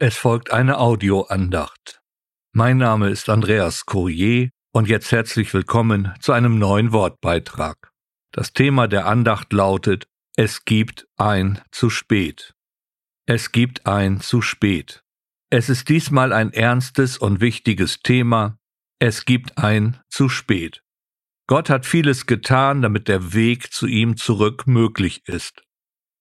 Es folgt eine Audioandacht. Mein Name ist Andreas Courier und jetzt herzlich willkommen zu einem neuen Wortbeitrag. Das Thema der Andacht lautet Es gibt ein zu spät. Es gibt ein zu spät. Es ist diesmal ein ernstes und wichtiges Thema. Es gibt ein zu spät. Gott hat vieles getan, damit der Weg zu ihm zurück möglich ist.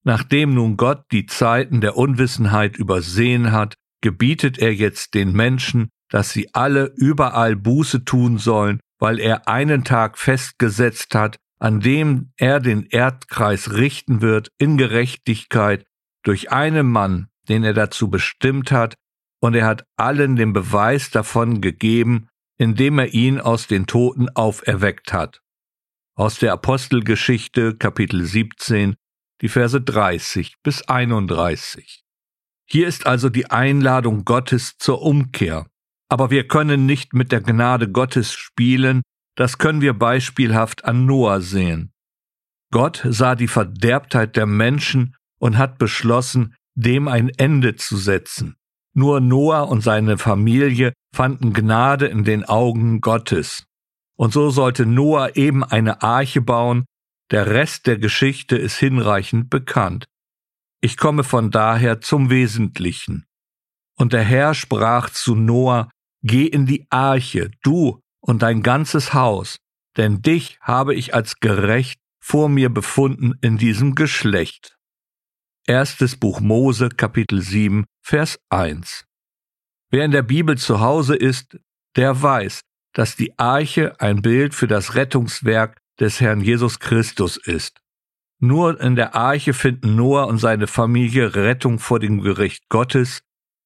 Nachdem nun Gott die Zeiten der Unwissenheit übersehen hat, gebietet er jetzt den Menschen, dass sie alle überall Buße tun sollen, weil er einen Tag festgesetzt hat, an dem er den Erdkreis richten wird in Gerechtigkeit durch einen Mann, den er dazu bestimmt hat, und er hat allen den Beweis davon gegeben, indem er ihn aus den Toten auferweckt hat. Aus der Apostelgeschichte Kapitel 17 die Verse 30 bis 31. Hier ist also die Einladung Gottes zur Umkehr. Aber wir können nicht mit der Gnade Gottes spielen, das können wir beispielhaft an Noah sehen. Gott sah die Verderbtheit der Menschen und hat beschlossen, dem ein Ende zu setzen. Nur Noah und seine Familie fanden Gnade in den Augen Gottes. Und so sollte Noah eben eine Arche bauen, der Rest der Geschichte ist hinreichend bekannt. Ich komme von daher zum Wesentlichen. Und der Herr sprach zu Noah, Geh in die Arche, du und dein ganzes Haus, denn dich habe ich als gerecht vor mir befunden in diesem Geschlecht. Erstes Buch Mose, Kapitel 7, Vers 1. Wer in der Bibel zu Hause ist, der weiß, dass die Arche ein Bild für das Rettungswerk des Herrn Jesus Christus ist. Nur in der Arche finden Noah und seine Familie Rettung vor dem Gericht Gottes,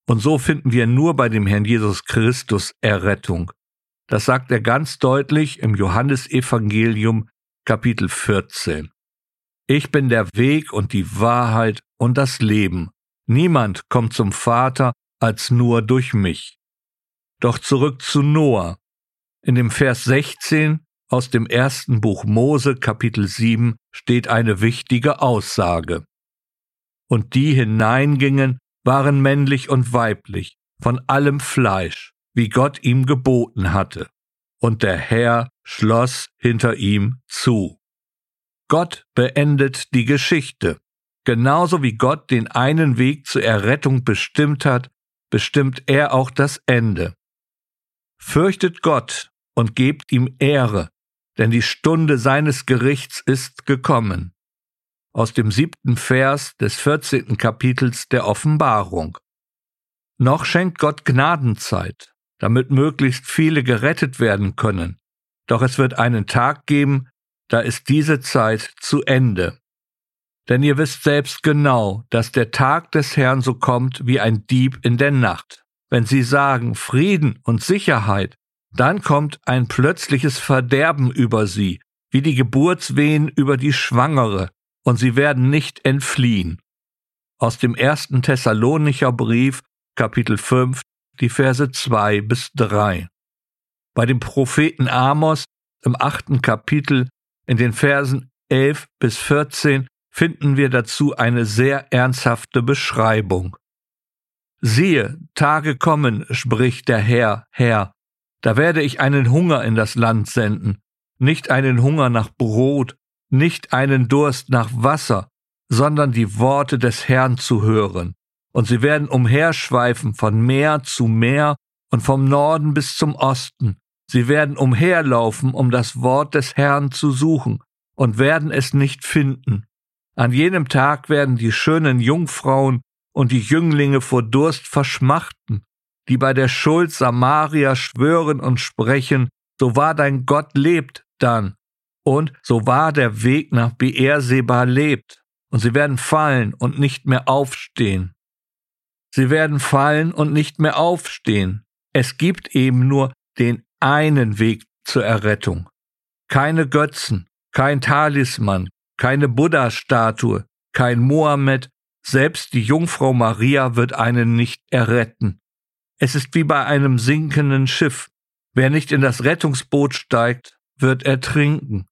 und so finden wir nur bei dem Herrn Jesus Christus Errettung. Das sagt er ganz deutlich im Johannesevangelium Kapitel 14. Ich bin der Weg und die Wahrheit und das Leben. Niemand kommt zum Vater als nur durch mich. Doch zurück zu Noah. In dem Vers 16 aus dem ersten Buch Mose Kapitel 7 steht eine wichtige Aussage. Und die hineingingen, waren männlich und weiblich, von allem Fleisch, wie Gott ihm geboten hatte. Und der Herr schloss hinter ihm zu. Gott beendet die Geschichte. Genauso wie Gott den einen Weg zur Errettung bestimmt hat, bestimmt er auch das Ende. Fürchtet Gott und gebt ihm Ehre, denn die Stunde seines Gerichts ist gekommen. Aus dem siebten Vers des vierzehnten Kapitels der Offenbarung. Noch schenkt Gott Gnadenzeit, damit möglichst viele gerettet werden können. Doch es wird einen Tag geben, da ist diese Zeit zu Ende. Denn ihr wisst selbst genau, dass der Tag des Herrn so kommt wie ein Dieb in der Nacht. Wenn sie sagen Frieden und Sicherheit, dann kommt ein plötzliches Verderben über sie, wie die Geburtswehen über die Schwangere, und sie werden nicht entfliehen. Aus dem ersten Thessalonicher Brief, Kapitel 5, die Verse 2 bis 3. Bei dem Propheten Amos im achten Kapitel in den Versen 11 bis 14 finden wir dazu eine sehr ernsthafte Beschreibung. Siehe, Tage kommen, spricht der Herr, Herr, da werde ich einen Hunger in das Land senden, nicht einen Hunger nach Brot, nicht einen Durst nach Wasser, sondern die Worte des Herrn zu hören. Und sie werden umherschweifen von Meer zu Meer und vom Norden bis zum Osten. Sie werden umherlaufen, um das Wort des Herrn zu suchen, und werden es nicht finden. An jenem Tag werden die schönen Jungfrauen und die Jünglinge vor Durst verschmachten, die bei der Schuld Samaria schwören und sprechen, so wahr dein Gott lebt dann, und so wahr der Weg nach Beerseba lebt, und sie werden fallen und nicht mehr aufstehen. Sie werden fallen und nicht mehr aufstehen. Es gibt eben nur den einen Weg zur Errettung. Keine Götzen, kein Talisman, keine Buddha-Statue, kein Mohammed, selbst die Jungfrau Maria wird einen nicht erretten. Es ist wie bei einem sinkenden Schiff. Wer nicht in das Rettungsboot steigt, wird ertrinken.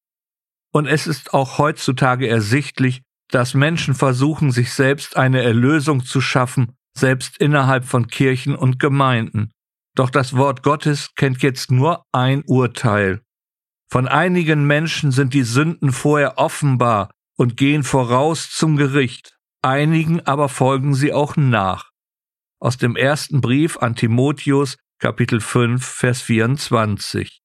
Und es ist auch heutzutage ersichtlich, dass Menschen versuchen, sich selbst eine Erlösung zu schaffen, selbst innerhalb von Kirchen und Gemeinden. Doch das Wort Gottes kennt jetzt nur ein Urteil. Von einigen Menschen sind die Sünden vorher offenbar und gehen voraus zum Gericht, einigen aber folgen sie auch nach. Aus dem ersten Brief an Timotheus, Kapitel 5, Vers 24.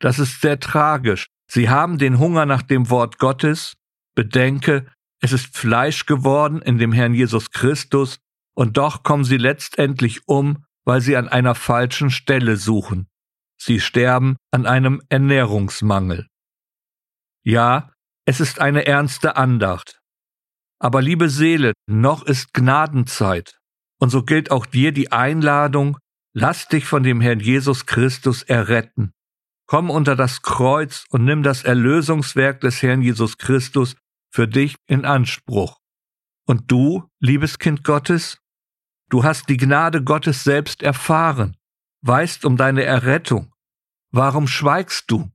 Das ist sehr tragisch. Sie haben den Hunger nach dem Wort Gottes. Bedenke, es ist Fleisch geworden in dem Herrn Jesus Christus, und doch kommen sie letztendlich um, weil sie an einer falschen Stelle suchen. Sie sterben an einem Ernährungsmangel. Ja, es ist eine ernste Andacht. Aber liebe Seele, noch ist Gnadenzeit. Und so gilt auch dir die Einladung, lass dich von dem Herrn Jesus Christus erretten. Komm unter das Kreuz und nimm das Erlösungswerk des Herrn Jesus Christus für dich in Anspruch. Und du, liebes Kind Gottes, du hast die Gnade Gottes selbst erfahren, weißt um deine Errettung. Warum schweigst du?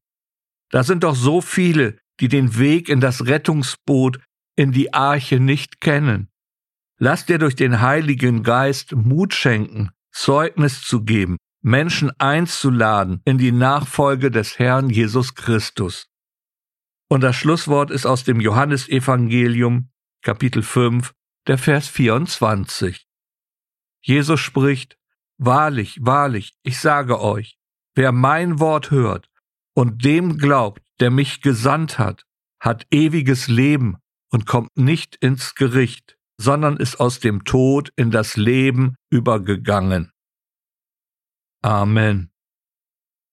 Da sind doch so viele, die den Weg in das Rettungsboot, in die Arche nicht kennen. Lass dir durch den Heiligen Geist Mut schenken, Zeugnis zu geben, Menschen einzuladen in die Nachfolge des Herrn Jesus Christus. Und das Schlusswort ist aus dem Johannesevangelium, Kapitel 5, der Vers 24. Jesus spricht, Wahrlich, wahrlich, ich sage euch, wer mein Wort hört und dem glaubt, der mich gesandt hat, hat ewiges Leben und kommt nicht ins Gericht, sondern ist aus dem Tod in das Leben übergegangen. Amen.